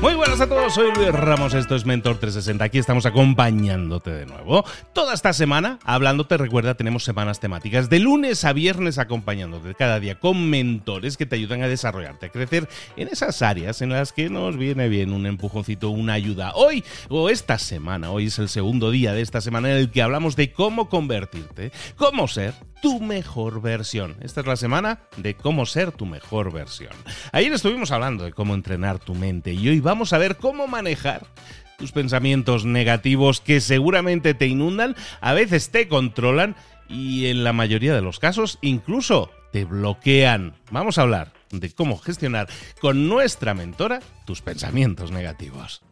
Muy buenas a todos, soy Luis Ramos, esto es Mentor 360, aquí estamos acompañándote de nuevo. Toda esta semana, hablándote, recuerda, tenemos semanas temáticas de lunes a viernes acompañándote cada día con mentores que te ayudan a desarrollarte, a crecer en esas áreas en las que nos viene bien un empujoncito, una ayuda. Hoy, o esta semana, hoy es el segundo día de esta semana en el que hablamos de cómo convertirte, cómo ser tu mejor versión. Esta es la semana de cómo ser tu mejor versión. Ayer estuvimos hablando de cómo entrenar tu mente y hoy vamos a ver cómo manejar tus pensamientos negativos que seguramente te inundan, a veces te controlan y en la mayoría de los casos incluso te bloquean. Vamos a hablar de cómo gestionar con nuestra mentora tus pensamientos negativos.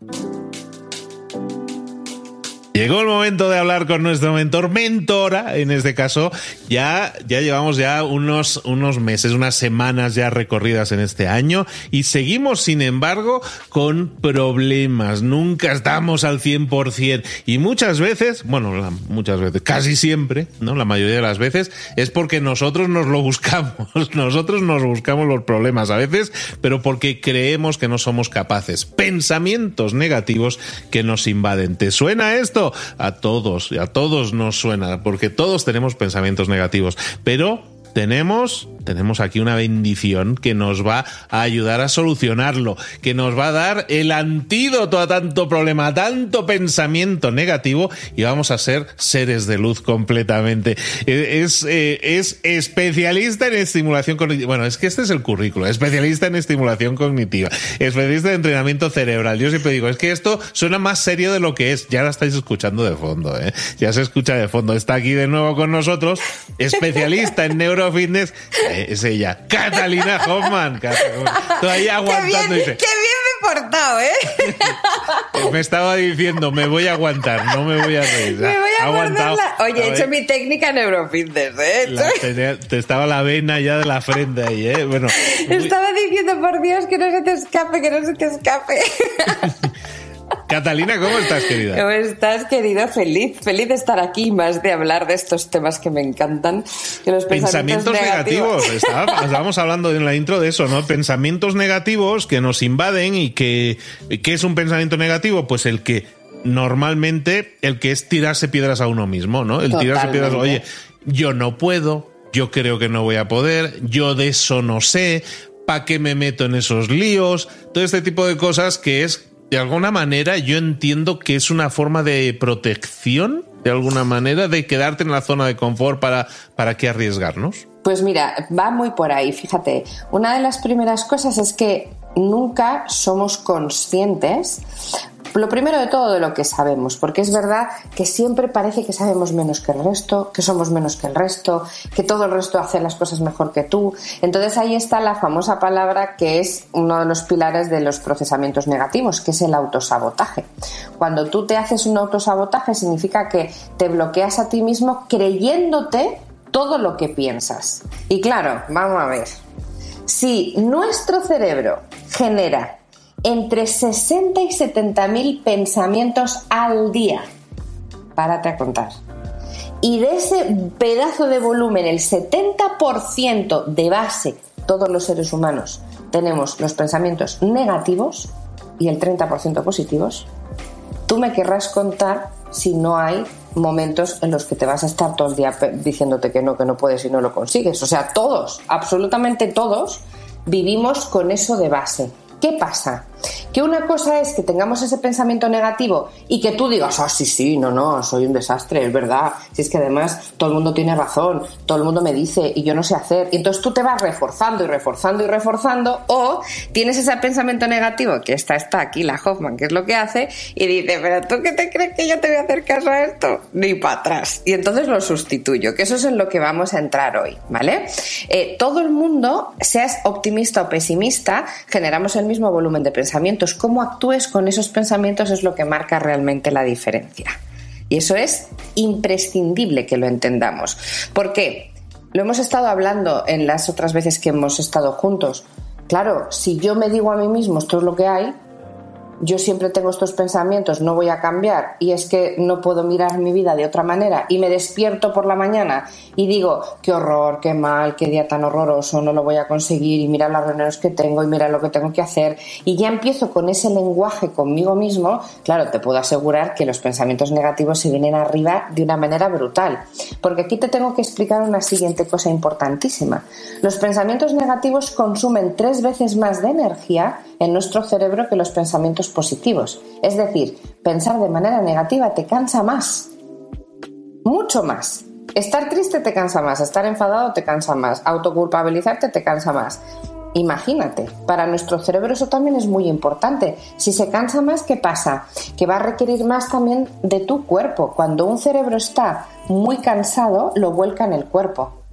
Llegó el momento de hablar con nuestro mentor, mentora, en este caso. Ya, ya llevamos ya unos, unos meses, unas semanas ya recorridas en este año y seguimos, sin embargo, con problemas. Nunca estamos al 100% y muchas veces, bueno, muchas veces, casi siempre, ¿no? La mayoría de las veces es porque nosotros nos lo buscamos. Nosotros nos buscamos los problemas a veces, pero porque creemos que no somos capaces. Pensamientos negativos que nos invaden. ¿Te suena esto? A todos, a todos nos suena, porque todos tenemos pensamientos negativos, pero tenemos tenemos aquí una bendición que nos va a ayudar a solucionarlo, que nos va a dar el antídoto a tanto problema, a tanto pensamiento negativo y vamos a ser seres de luz completamente. E, es, eh, es especialista en estimulación cognitiva. Bueno, es que este es el currículo. Especialista en estimulación cognitiva. Especialista en entrenamiento cerebral. Yo siempre digo, es que esto suena más serio de lo que es. Ya la estáis escuchando de fondo, ¿eh? Ya se escucha de fondo. Está aquí de nuevo con nosotros. Especialista en neurofitness es ella, Catalina Hoffman. Todavía aguantando. Qué bien, qué bien me he portado, ¿eh? me estaba diciendo, me voy a aguantar, no me voy a reír. Me voy a aguantar. Oye, he hecho mi técnica neurofitness, ¿eh? te, estaba la vena ya de la frente ahí, ¿eh? Bueno. Estaba diciendo, por Dios, que no se te escape, que no se te escape. Catalina, ¿cómo estás, querida? ¿Cómo estás, querido? Feliz, feliz de estar aquí, más de hablar de estos temas que me encantan. Que los pensamientos, negativos. estábamos hablando en la intro de eso, ¿no? Pensamientos negativos que nos invaden y que. ¿Qué es un pensamiento negativo? Pues el que normalmente, el que es tirarse piedras a uno mismo, ¿no? El tirarse piedras, oye, yo no puedo, yo creo que no voy a poder, yo de eso no sé, ¿para qué me meto en esos líos? Todo este tipo de cosas que es de alguna manera yo entiendo que es una forma de protección, de alguna manera, de quedarte en la zona de confort para, para qué arriesgarnos. Pues mira, va muy por ahí, fíjate. Una de las primeras cosas es que nunca somos conscientes lo primero de todo de lo que sabemos, porque es verdad que siempre parece que sabemos menos que el resto, que somos menos que el resto, que todo el resto hace las cosas mejor que tú. Entonces ahí está la famosa palabra que es uno de los pilares de los procesamientos negativos, que es el autosabotaje. Cuando tú te haces un autosabotaje significa que te bloqueas a ti mismo creyéndote todo lo que piensas. Y claro, vamos a ver. Si nuestro cerebro genera entre 60 y 70 mil pensamientos al día. Párate a contar. Y de ese pedazo de volumen, el 70% de base, todos los seres humanos tenemos los pensamientos negativos y el 30% positivos. Tú me querrás contar si no hay momentos en los que te vas a estar todo el día diciéndote que no, que no puedes y no lo consigues. O sea, todos, absolutamente todos, vivimos con eso de base. ¿Qué pasa? Que una cosa es que tengamos ese pensamiento negativo y que tú digas, ah, sí, sí, no, no, soy un desastre, es verdad. Si es que además todo el mundo tiene razón, todo el mundo me dice y yo no sé hacer. Y entonces tú te vas reforzando y reforzando y reforzando, o tienes ese pensamiento negativo, que está, está aquí la Hoffman, que es lo que hace, y dice, pero tú qué te crees que yo te voy a hacer caso a esto? Ni para atrás. Y entonces lo sustituyo, que eso es en lo que vamos a entrar hoy, ¿vale? Eh, todo el mundo, seas optimista o pesimista, generamos el mismo volumen de cómo actúes con esos pensamientos es lo que marca realmente la diferencia. Y eso es imprescindible que lo entendamos. ¿Por qué? Lo hemos estado hablando en las otras veces que hemos estado juntos. Claro, si yo me digo a mí mismo esto es lo que hay, yo siempre tengo estos pensamientos, no voy a cambiar y es que no puedo mirar mi vida de otra manera y me despierto por la mañana y digo, qué horror, qué mal, qué día tan horroroso, no lo voy a conseguir y mira las reuniones que tengo y mira lo que tengo que hacer y ya empiezo con ese lenguaje conmigo mismo, claro, te puedo asegurar que los pensamientos negativos se vienen arriba de una manera brutal. Porque aquí te tengo que explicar una siguiente cosa importantísima. Los pensamientos negativos consumen tres veces más de energía en nuestro cerebro que los pensamientos positivos. Es decir, pensar de manera negativa te cansa más, mucho más. Estar triste te cansa más, estar enfadado te cansa más, autoculpabilizarte te cansa más. Imagínate, para nuestro cerebro eso también es muy importante. Si se cansa más, ¿qué pasa? Que va a requerir más también de tu cuerpo. Cuando un cerebro está muy cansado, lo vuelca en el cuerpo.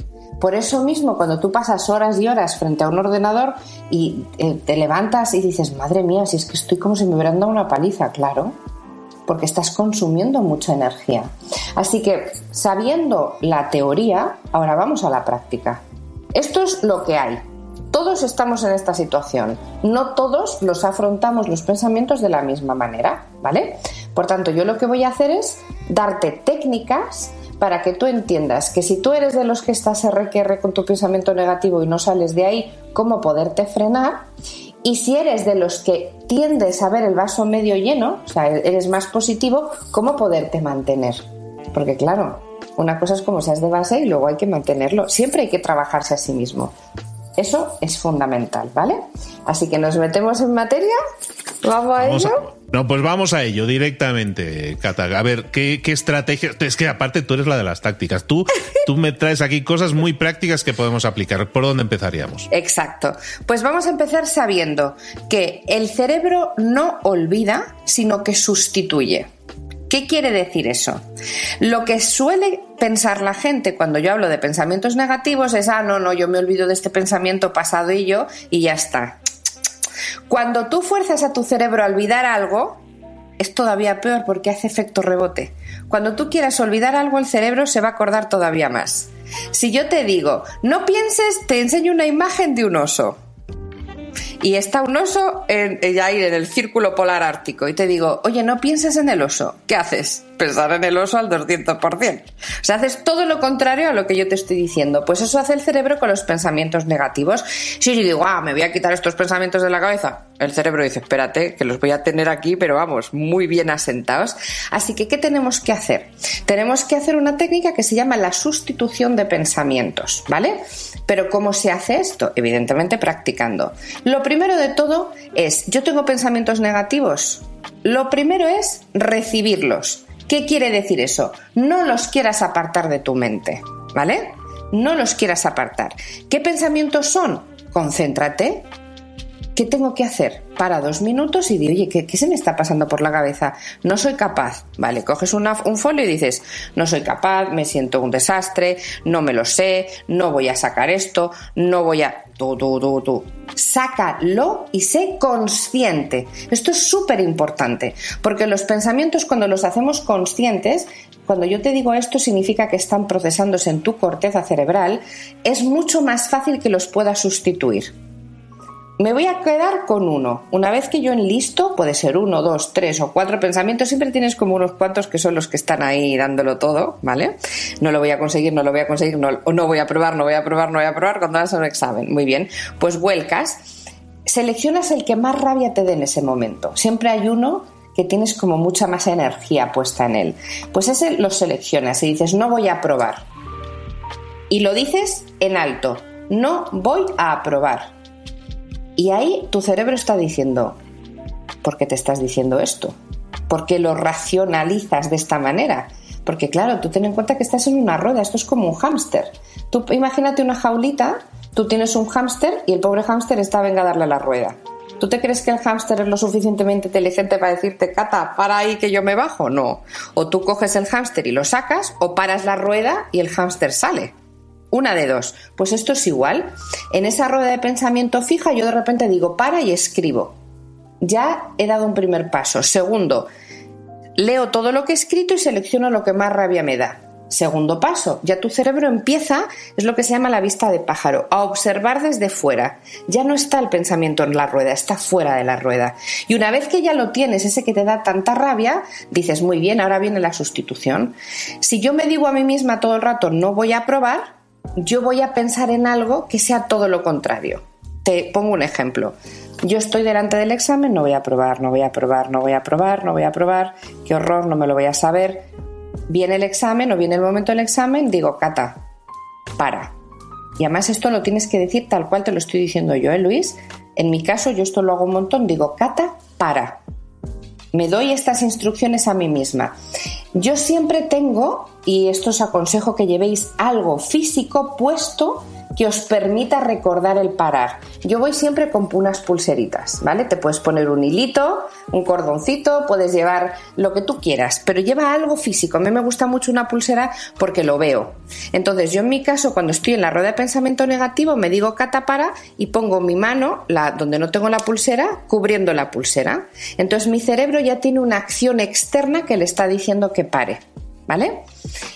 Por eso mismo, cuando tú pasas horas y horas frente a un ordenador y eh, te levantas y dices, madre mía, si es que estoy como si me hubieran dado una paliza, claro, porque estás consumiendo mucha energía. Así que, sabiendo la teoría, ahora vamos a la práctica. Esto es lo que hay. Todos estamos en esta situación. No todos los afrontamos los pensamientos de la misma manera, ¿vale? Por tanto, yo lo que voy a hacer es darte técnicas para que tú entiendas que si tú eres de los que estás RQR con tu pensamiento negativo y no sales de ahí, cómo poderte frenar. Y si eres de los que tiendes a ver el vaso medio lleno, o sea, eres más positivo, cómo poderte mantener. Porque claro, una cosa es como seas de base y luego hay que mantenerlo. Siempre hay que trabajarse a sí mismo. Eso es fundamental, ¿vale? Así que nos metemos en materia. Vamos a ello. No, pues vamos a ello directamente, Cata. A ver, ¿qué, estrategia? Es que aparte tú eres la de las tácticas. Tú, tú me traes aquí cosas muy prácticas que podemos aplicar. ¿Por dónde empezaríamos? Exacto. Pues vamos a empezar sabiendo que el cerebro no olvida, sino que sustituye. ¿Qué quiere decir eso? Lo que suele pensar la gente cuando yo hablo de pensamientos negativos es, ah, no, no, yo me olvido de este pensamiento pasado y yo y ya está. Cuando tú fuerzas a tu cerebro a olvidar algo, es todavía peor porque hace efecto rebote. Cuando tú quieras olvidar algo, el cerebro se va a acordar todavía más. Si yo te digo, no pienses, te enseño una imagen de un oso. Y está un oso en, en el círculo polar ártico. Y te digo, oye, no pienses en el oso. ¿Qué haces? Pensar en el oso al 200%. O sea, haces todo lo contrario a lo que yo te estoy diciendo. Pues eso hace el cerebro con los pensamientos negativos. Si yo digo, ah, me voy a quitar estos pensamientos de la cabeza, el cerebro dice, espérate, que los voy a tener aquí, pero vamos, muy bien asentados. Así que, ¿qué tenemos que hacer? Tenemos que hacer una técnica que se llama la sustitución de pensamientos, ¿vale? Pero ¿cómo se hace esto? Evidentemente practicando. Lo primero de todo es, yo tengo pensamientos negativos. Lo primero es recibirlos. ¿Qué quiere decir eso? No los quieras apartar de tu mente, ¿vale? No los quieras apartar. ¿Qué pensamientos son? Concéntrate. ¿Qué tengo que hacer? Para dos minutos y digo, oye, ¿qué, se me está pasando por la cabeza? No soy capaz. Vale, coges un folio y dices, no soy capaz, me siento un desastre, no me lo sé, no voy a sacar esto, no voy a... Tú, tú, tú, tú. Sácalo y sé consciente. Esto es súper importante, porque los pensamientos cuando los hacemos conscientes, cuando yo te digo esto significa que están procesándose en tu corteza cerebral, es mucho más fácil que los puedas sustituir. Me voy a quedar con uno. Una vez que yo enlisto, puede ser uno, dos, tres o cuatro pensamientos, siempre tienes como unos cuantos que son los que están ahí dándolo todo, ¿vale? No lo voy a conseguir, no lo voy a conseguir, no, no voy a probar, no voy a probar, no voy a probar cuando hagas un examen. Muy bien, pues vuelcas, seleccionas el que más rabia te dé en ese momento. Siempre hay uno que tienes como mucha más energía puesta en él. Pues ese lo seleccionas y dices, no voy a probar. Y lo dices en alto, no voy a aprobar y ahí tu cerebro está diciendo, ¿por qué te estás diciendo esto? ¿Por qué lo racionalizas de esta manera? Porque claro, tú ten en cuenta que estás en una rueda, esto es como un hámster. Tú imagínate una jaulita, tú tienes un hámster y el pobre hámster está venga a darle la rueda. ¿Tú te crees que el hámster es lo suficientemente inteligente para decirte, Cata, para ahí que yo me bajo? No. O tú coges el hámster y lo sacas, o paras la rueda y el hámster sale. Una de dos. Pues esto es igual. En esa rueda de pensamiento fija yo de repente digo para y escribo. Ya he dado un primer paso. Segundo, leo todo lo que he escrito y selecciono lo que más rabia me da. Segundo paso, ya tu cerebro empieza, es lo que se llama la vista de pájaro, a observar desde fuera. Ya no está el pensamiento en la rueda, está fuera de la rueda. Y una vez que ya lo tienes, ese que te da tanta rabia, dices, muy bien, ahora viene la sustitución. Si yo me digo a mí misma todo el rato, no voy a probar, yo voy a pensar en algo que sea todo lo contrario. Te pongo un ejemplo. Yo estoy delante del examen, no voy a probar, no voy a probar, no voy a probar, no voy a probar, qué horror, no me lo voy a saber. Viene el examen o viene el momento del examen, digo, Cata, para. Y además esto lo tienes que decir tal cual te lo estoy diciendo yo, ¿eh, Luis? En mi caso, yo esto lo hago un montón, digo, Cata, para. Me doy estas instrucciones a mí misma. Yo siempre tengo, y esto os aconsejo que llevéis algo físico puesto que os permita recordar el parar. Yo voy siempre con unas pulseritas, ¿vale? Te puedes poner un hilito, un cordoncito, puedes llevar lo que tú quieras, pero lleva algo físico. A mí me gusta mucho una pulsera porque lo veo. Entonces, yo en mi caso, cuando estoy en la rueda de pensamiento negativo, me digo para y pongo mi mano, la, donde no tengo la pulsera, cubriendo la pulsera. Entonces, mi cerebro ya tiene una acción externa que le está diciendo que pare. ¿Vale?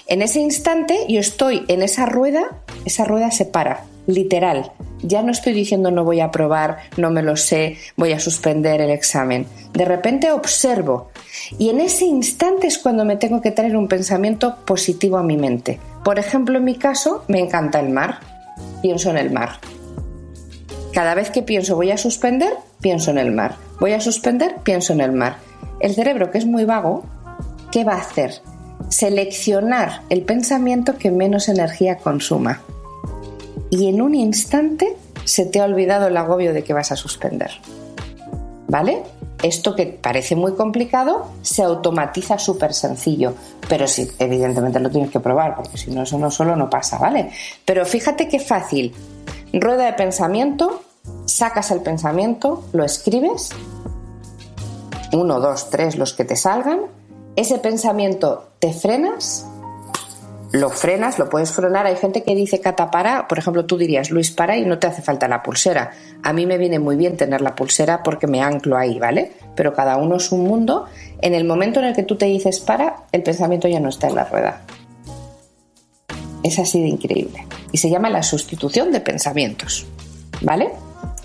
En ese instante yo estoy en esa rueda, esa rueda se para, literal. Ya no estoy diciendo no voy a probar, no me lo sé, voy a suspender el examen. De repente observo y en ese instante es cuando me tengo que traer un pensamiento positivo a mi mente. Por ejemplo, en mi caso, me encanta el mar. Pienso en el mar. Cada vez que pienso voy a suspender, pienso en el mar. Voy a suspender, pienso en el mar. El cerebro, que es muy vago, ¿qué va a hacer? Seleccionar el pensamiento que menos energía consuma. Y en un instante se te ha olvidado el agobio de que vas a suspender. ¿Vale? Esto que parece muy complicado se automatiza súper sencillo, pero sí, evidentemente lo tienes que probar, porque si no, eso no solo no pasa, ¿vale? Pero fíjate qué fácil. Rueda de pensamiento, sacas el pensamiento, lo escribes, uno, dos, tres, los que te salgan, ese pensamiento te frenas, lo frenas, lo puedes frenar. Hay gente que dice cata para, por ejemplo, tú dirías Luis para y no te hace falta la pulsera. A mí me viene muy bien tener la pulsera porque me anclo ahí, ¿vale? Pero cada uno es un mundo. En el momento en el que tú te dices para, el pensamiento ya no está en la rueda. Es así de increíble. Y se llama la sustitución de pensamientos, ¿vale?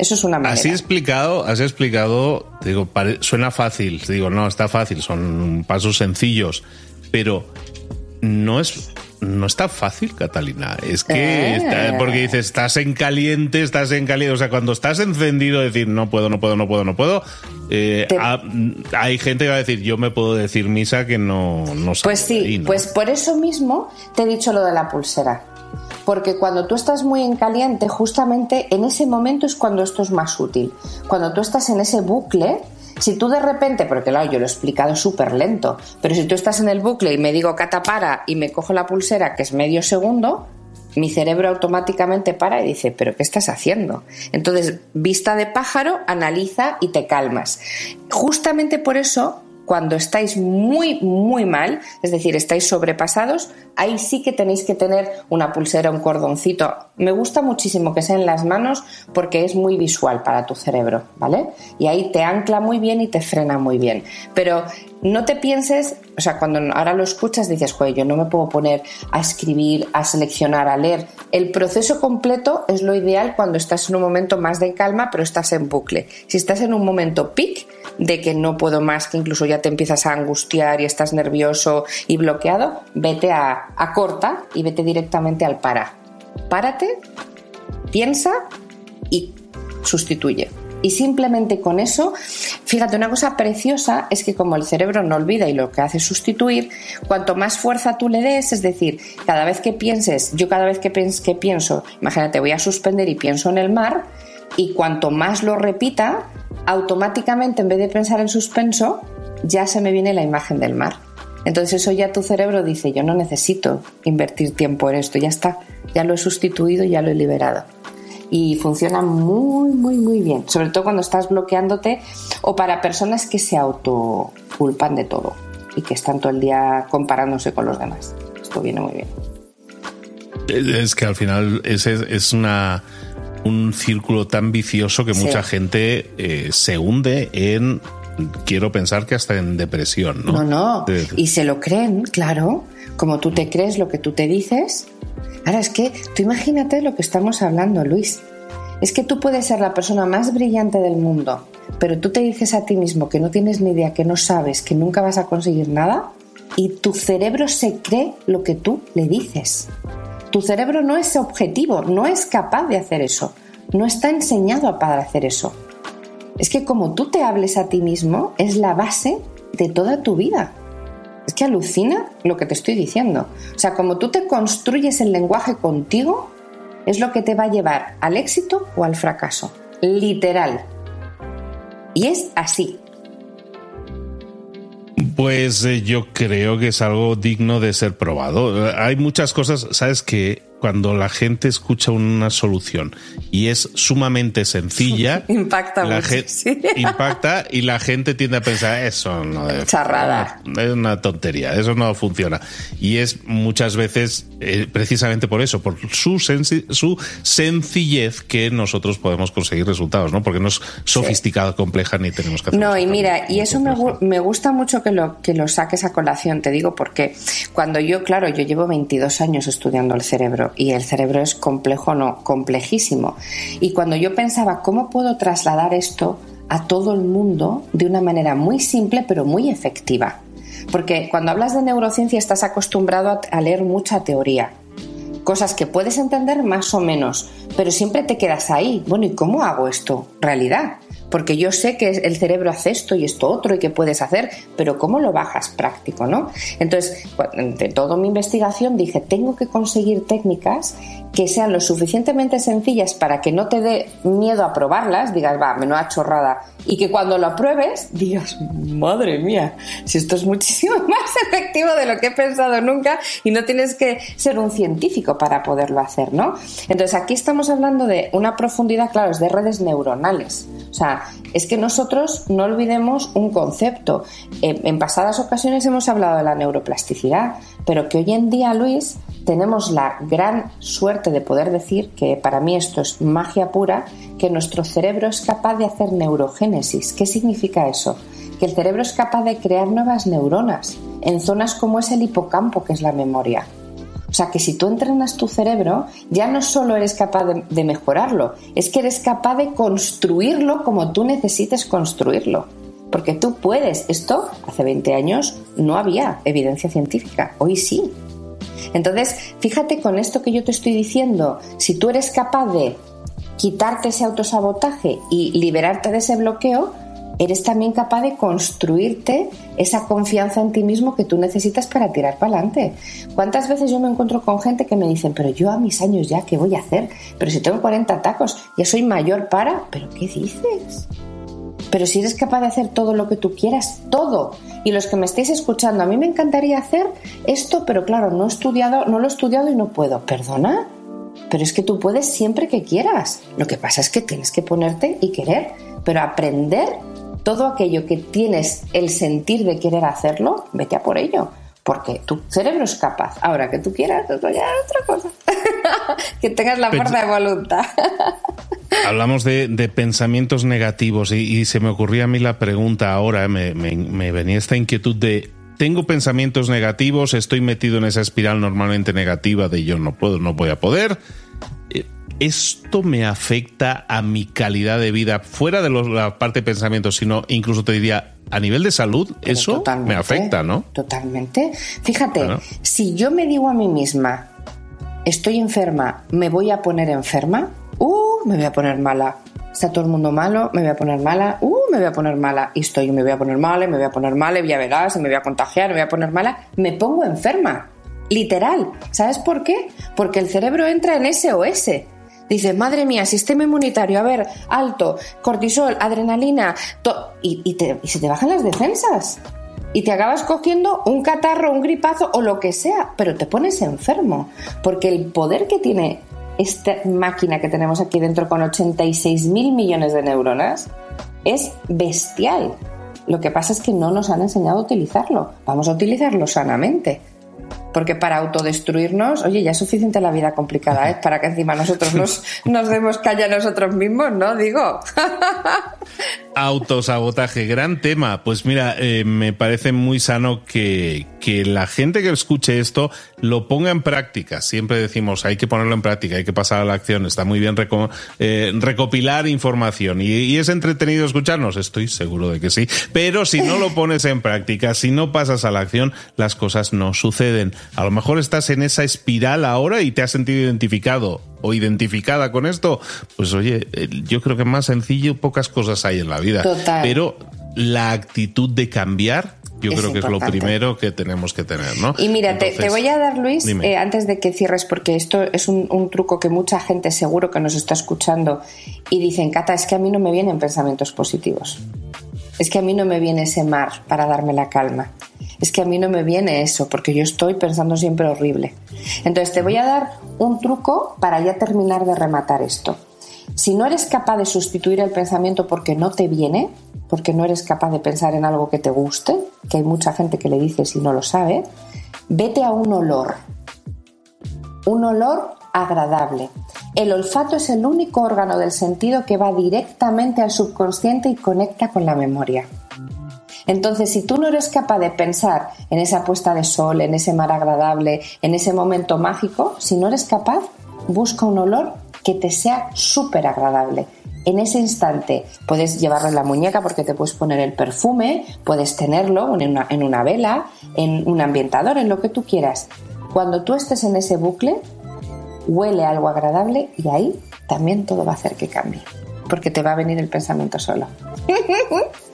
Eso es una manera. Así explicado, has explicado, digo, suena fácil, digo, no, está fácil, son pasos sencillos, pero no es no está fácil, Catalina. Es que, eh. porque dices, estás en caliente, estás en caliente. O sea, cuando estás encendido, decir, no puedo, no puedo, no puedo, no puedo. Eh, hay gente que va a decir, yo me puedo decir misa que no, no Pues sí, pues por eso mismo te he dicho lo de la pulsera porque cuando tú estás muy en caliente, justamente en ese momento es cuando esto es más útil. Cuando tú estás en ese bucle, si tú de repente, porque claro, yo lo he explicado súper lento, pero si tú estás en el bucle y me digo catapara y me cojo la pulsera que es medio segundo, mi cerebro automáticamente para y dice, pero ¿qué estás haciendo? Entonces, vista de pájaro, analiza y te calmas. Justamente por eso cuando estáis muy, muy mal, es decir, estáis sobrepasados, ahí sí que tenéis que tener una pulsera, un cordoncito. Me gusta muchísimo que sea en las manos porque es muy visual para tu cerebro, ¿vale? Y ahí te ancla muy bien y te frena muy bien. Pero no te pienses, o sea, cuando ahora lo escuchas dices, joder, yo no me puedo poner a escribir, a seleccionar, a leer. El proceso completo es lo ideal cuando estás en un momento más de calma, pero estás en bucle. Si estás en un momento peak, de que no puedo más, que incluso ya te empiezas a angustiar y estás nervioso y bloqueado, vete a, a corta y vete directamente al para. Párate, piensa y sustituye. Y simplemente con eso, fíjate, una cosa preciosa es que como el cerebro no olvida y lo que hace es sustituir, cuanto más fuerza tú le des, es decir, cada vez que pienses, yo cada vez que, que pienso, imagínate, voy a suspender y pienso en el mar, y cuanto más lo repita, automáticamente en vez de pensar en suspenso, ya se me viene la imagen del mar. Entonces eso ya tu cerebro dice, yo no necesito invertir tiempo en esto, ya está, ya lo he sustituido, ya lo he liberado. Y funciona muy, muy, muy bien, sobre todo cuando estás bloqueándote o para personas que se autoculpan de todo y que están todo el día comparándose con los demás. Esto viene muy bien. Es que al final es, es una un círculo tan vicioso que mucha gente eh, se hunde en quiero pensar que hasta en depresión, ¿no? No, no. Y se lo creen, claro. Como tú te crees lo que tú te dices. Ahora es que tú imagínate lo que estamos hablando, Luis. Es que tú puedes ser la persona más brillante del mundo, pero tú te dices a ti mismo que no tienes ni idea, que no sabes, que nunca vas a conseguir nada, y tu cerebro se cree lo que tú le dices. Tu cerebro no es objetivo, no es capaz de hacer eso, no está enseñado para hacer eso. Es que como tú te hables a ti mismo es la base de toda tu vida. Es que alucina lo que te estoy diciendo. O sea, como tú te construyes el lenguaje contigo, es lo que te va a llevar al éxito o al fracaso. Literal. Y es así. Pues eh, yo creo que es algo digno de ser probado. Hay muchas cosas, sabes que cuando la gente escucha una solución y es sumamente sencilla, impacta la mucho, impacta y la gente tiende a pensar eso no es charrada, es una tontería, eso no funciona y es muchas veces eh, precisamente por eso, por su su sencillez que nosotros podemos conseguir resultados, ¿no? Porque no es sofisticada, compleja ni tenemos que hacer No y mira y eso me, me, gusta mucho que lo que lo saques a colación, te digo porque cuando yo claro yo llevo 22 años estudiando el cerebro y el cerebro es complejo, no, complejísimo. Y cuando yo pensaba, ¿cómo puedo trasladar esto a todo el mundo de una manera muy simple pero muy efectiva? Porque cuando hablas de neurociencia estás acostumbrado a leer mucha teoría, cosas que puedes entender más o menos, pero siempre te quedas ahí. Bueno, ¿y cómo hago esto? Realidad porque yo sé que el cerebro hace esto y esto otro y que puedes hacer, pero ¿cómo lo bajas práctico, no? Entonces, de toda mi investigación dije, tengo que conseguir técnicas que sean lo suficientemente sencillas para que no te dé miedo a probarlas, digas, va, me ha chorrada, y que cuando lo apruebes digas, madre mía, si esto es muchísimo más efectivo de lo que he pensado nunca y no tienes que ser un científico para poderlo hacer, ¿no? Entonces aquí estamos hablando de una profundidad, claro, es de redes neuronales. O sea, es que nosotros no olvidemos un concepto. En pasadas ocasiones hemos hablado de la neuroplasticidad, pero que hoy en día, Luis, tenemos la gran suerte de poder decir que para mí esto es magia pura, que nuestro cerebro es capaz de hacer neurogénesis. ¿Qué significa eso? Que el cerebro es capaz de crear nuevas neuronas en zonas como es el hipocampo, que es la memoria. O sea que si tú entrenas tu cerebro, ya no solo eres capaz de, mejorarlo, es que eres capaz de construirlo como tú necesites construirlo. Porque tú puedes. Esto hace 20 años no había evidencia científica, hoy sí. Entonces, fíjate con esto que yo te estoy diciendo, si tú eres capaz de quitarte ese autosabotaje y liberarte de ese bloqueo, eres también capaz de construirte esa confianza en ti mismo que tú necesitas para tirar para adelante. ¿Cuántas veces yo me encuentro con gente que me dicen, pero yo a mis años ya, ¿qué voy a hacer? Pero si tengo 40 tacos, ya soy mayor para... ¿Pero qué dices? Pero si eres capaz de hacer todo lo que tú quieras, todo. Y los que me estáis escuchando, a mí me encantaría hacer esto, pero claro, no he estudiado, no lo he estudiado y no puedo. ¿Perdona? pero es que tú puedes siempre que quieras. Lo que pasa es que tienes que ponerte y querer, pero aprender todo aquello que tienes el sentir de querer hacerlo, vete a por ello. Porque tu cerebro es capaz. Ahora que tú quieras, ya otra cosa. que tengas la fuerza de voluntad. Hablamos de, pensamientos negativos y, se me ocurría a mí la pregunta ahora, me, me venía esta inquietud de tengo pensamientos negativos, estoy metido en esa espiral normalmente negativa de yo no puedo, no voy a poder. ¿Esto me afecta a mi calidad de vida fuera de la parte de pensamientos, sino incluso te diría a nivel de salud? eso me afecta, ¿no? Totalmente. Fíjate, si yo me digo a mí misma, estoy enferma, me voy a poner enferma, uh, me voy a poner mala está todo el mundo malo, me voy a poner mala, uh, me voy a poner mala, y estoy, me voy a poner mala, me voy a poner mala, y ya verás, me voy a contagiar, me voy a poner mala, me pongo enferma. Literal. ¿Sabes por qué? Porque el cerebro entra en SOS. Dice, madre mía, sistema inmunitario, a ver, alto, cortisol, adrenalina, y, y se te bajan las defensas. Y te acabas cogiendo un catarro, un gripazo o lo que sea, pero te pones enfermo. Porque el poder que tiene esta máquina que tenemos aquí dentro con 86 mil millones de neuronas es bestial. Lo que pasa es que no nos han enseñado a utilizarlo. Vamos a utilizarlo sanamente. Porque para autodestruirnos, oye, ya es suficiente la vida complicada, ¿eh? Para que encima nosotros nos, nos demos calle a nosotros mismos, ¿no? Digo. Autosabotaje, gran tema. Pues mira, eh, me parece muy sano que, que la gente que escuche esto lo ponga en práctica. Siempre decimos, hay que ponerlo en práctica, hay que pasar a la acción. Está muy bien eh, recopilar información. Y, y, es entretenido escucharnos, estoy seguro de que sí. Pero si no lo pones en práctica, si no pasas a la acción, las cosas no suceden. A lo mejor estás en esa espiral ahora y te has sentido identificado o identificada con esto, pues oye, eh, yo creo que más sencillo, pocas cosas hay en la vida. Pero la actitud de cambiar, yo creo que es lo primero que tenemos que tener, ¿no? Y mira, te, voy a dar, Luis, eh, antes de que cierres, porque esto es un, un, truco que mucha gente seguro que nos está escuchando y dicen, Cata, es que a mí no me vienen pensamientos positivos. Es que a mí no me viene ese mar para darme la calma es que a mí no me viene eso, porque yo estoy pensando siempre horrible. Entonces te voy a dar un truco para ya terminar de rematar esto. Si no eres capaz de sustituir el pensamiento porque no te viene, porque no eres capaz de pensar en algo que te guste, que hay mucha gente que le dice si no lo sabe, vete a un olor. Un olor agradable. El olfato es el único órgano del sentido que va directamente al subconsciente y conecta con la memoria. Entonces, si tú no eres capaz de pensar en esa puesta de sol, en ese mar agradable, en ese momento mágico, si no eres capaz, busca un olor que te sea súper agradable. En ese instante puedes llevarlo en la muñeca porque te puedes poner el perfume, puedes tenerlo en una, en una vela, en un ambientador, en lo que tú quieras. Cuando tú estés en ese bucle, huele algo agradable y ahí también todo va a hacer que cambie, porque te va a venir el pensamiento solo.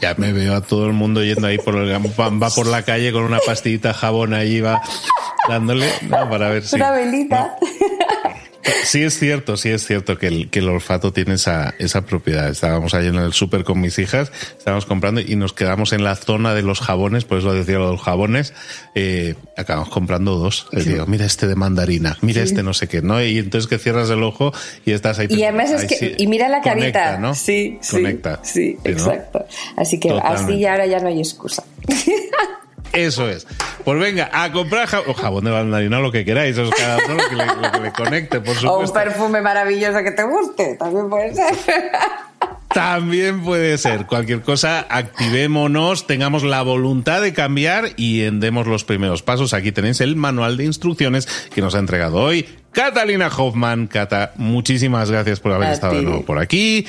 Ya me veo a todo el mundo yendo ahí por el, va por la calle con una pastillita jabón ahí va dándole para ver si una velita. Sí es cierto, sí es cierto que el, que el olfato tiene esa, esa propiedad. Estábamos ahí en el súper con mis hijas, estábamos comprando y nos quedamos en la zona de los jabones, por eso decía lo de los jabones, eh, acabamos comprando dos. Les digo, mira este de mandarina, mira este no sé qué, ¿no? Y entonces que cierras el ojo y estás ahí. Y además es que, y mira la carita, ¿no? Sí, Conecta. Sí, exacto. Así que así ya ahora ya no hay excusa. Eso es. Pues venga, a comprar jabón, jabón de mandarina, lo que queráis, eso es cada uno lo que, le, conecte, por supuesto. O un perfume maravilloso que te guste, también puede ser. También puede ser. Cualquier cosa, activémonos, tengamos la voluntad de cambiar y demos los primeros pasos. Aquí tenéis el manual de instrucciones que nos ha entregado hoy Catalina Hoffman. Cata, muchísimas gracias por haber estado de nuevo por aquí.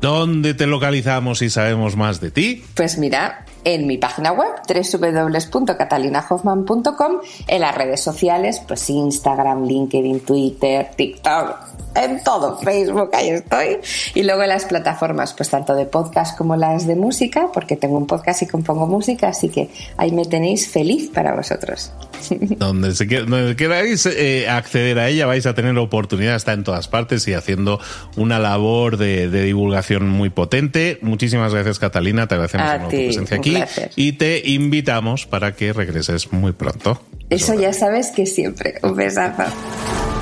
¿Dónde te localizamos y sabemos más de ti? Pues mira, en mi página web www.catalinahoffman.com, en las redes sociales, pues Instagram, LinkedIn, Twitter, TikTok, en todo, Facebook, ahí estoy. Y luego en las plataformas, pues tanto de podcast como las de música, porque tengo un podcast y compongo música, así que ahí me tenéis feliz para vosotros. Donde, se, queráis eh, acceder a ella, vais a tener la oportunidad, está en todas partes y haciendo una labor de, divulgación muy potente. Muchísimas gracias, Catalina, te agradecemos por tu presencia aquí y te invitamos para que regreses muy pronto. Eso ya sabes que siempre. Un besazo.